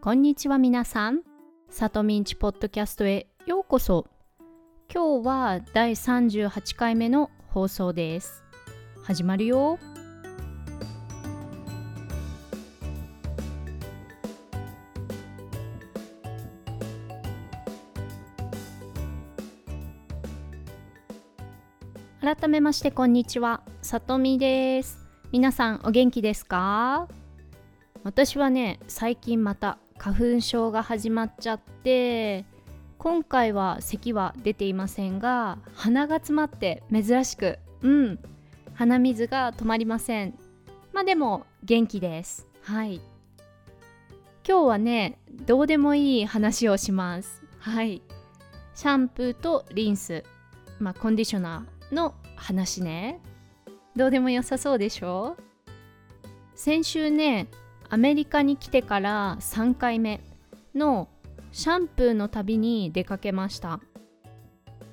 こんにちは皆さん。さとみんちポッドキャストへようこそ。今日は第38回目の放送です。始まるよ。改めましてこんにちは。さとみです。皆さんお元気ですか？私はね、最近また花粉症が始まっちゃって今回は咳は出ていませんが鼻が詰まって珍しくうん鼻水が止まりません。まあでも元気です。はい。今日はねどうでもいい話をします。はい。シャンプーとリンス。まあコンディショナーの話ね。どうでも良さそうでしょ？先週ねアメリカに来てから3回目のシャンプーの旅に出かけました。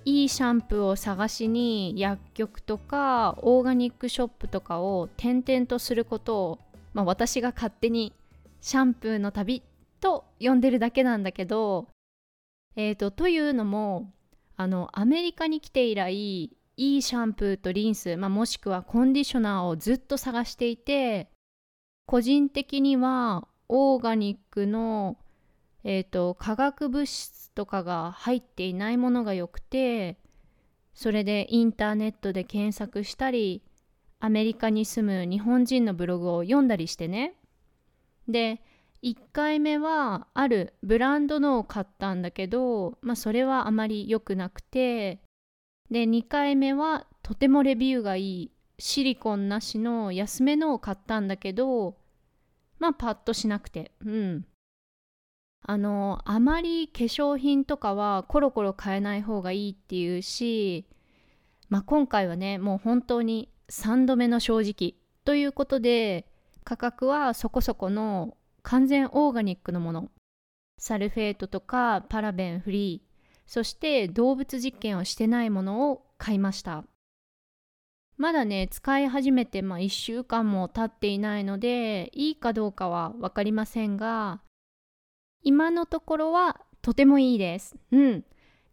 いいシャンプーを探しに薬局とかオーガニックショップとかを転々とすることを、まあ、私が勝手にシャンプーの旅と呼んでるだけなんだけどえーと、というのもあのアメリカに来て以来いいシャンプーとリンス、まあ、もしくはコンディショナーをずっと探していて個人的にはオーガニックの、えーと、化学物質とかが入っていないものがよくてそれでインターネットで検索したりアメリカに住む日本人のブログを読んだりしてね。で1回目はあるブランドのを買ったんだけど、まあ、それはあまり良くなくてで2回目はとてもレビューがいいシリコンなしの安めのを買ったんだけどまあパッとしなくて。うん。あのあまり化粧品とかはコロコロ買えない方がいいっていうしまあ今回はねもう本当に3度目の正直ということで価格はそこそこの完全オーガニックのもの。サルフェートとかパラベンフリーそして動物実験をしてないものを買いました。まだね使い始めて、まあ、1週間も経っていないのでいいかどうかは分かりませんが今のところはとてもいいです。うん。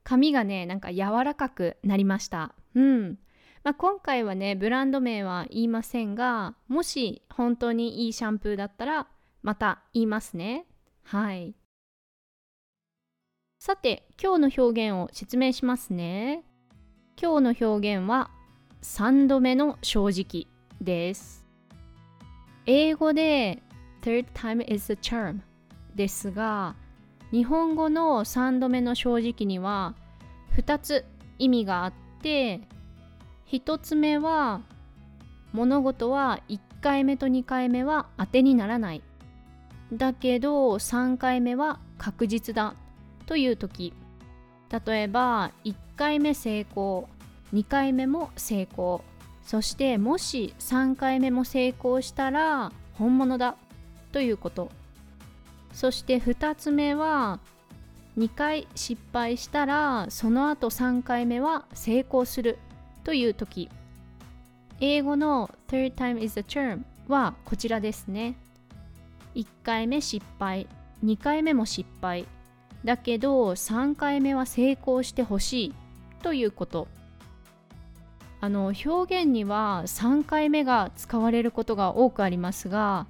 髪がねなんか柔らかくなりました。うん。まあ、今回はねブランド名は言いませんがもし本当にいいシャンプーだったらまた言いますね。はい。さて今日の表現を説明しますね。今日の表現は3度目の正直です。英語で third time is a charm ですが日本語の3度目の正直には2つ意味があって1つ目は物事は1回目と2回目は当てにならないだけど3回目は確実だという時例えば1回目成功2回目も成功。そしてもし3回目も成功したら本物だということ。そして2つ目は2回失敗したらその後3回目は成功するという時。英語の third time is a charm はこちらですね。1回目失敗2回目も失敗。だけど3回目は成功してほしいということ。あの表現には3回目が使われることが多くありますが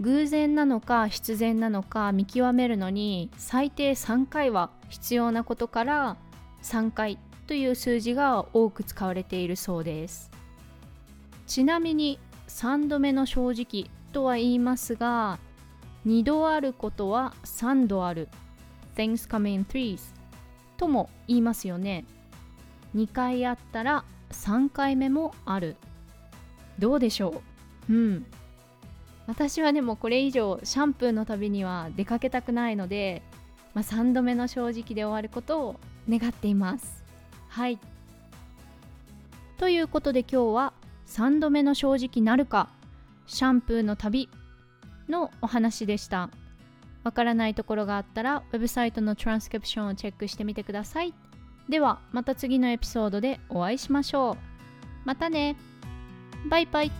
偶然なのか必然なのか見極めるのに最低3回は必要なことから3回という数字が多く使われているそうです。ちなみに3度目の正直とは言いますが2度あることは3度ある。Things come in threes とも言いますよね。2回あったら3回目もある。どうでしょう？うん。私はでもこれ以上シャンプーの旅には出かけたくないので、まあ、3度目の正直で終わることを願っています。はい。ということで今日は3度目の正直なるかシャンプーの旅のお話でした。わからないところがあったらウェブサイトのトランスクリプションをチェックしてみてください。ではまた次のエピソードでお会いしましょう。またねバイバイ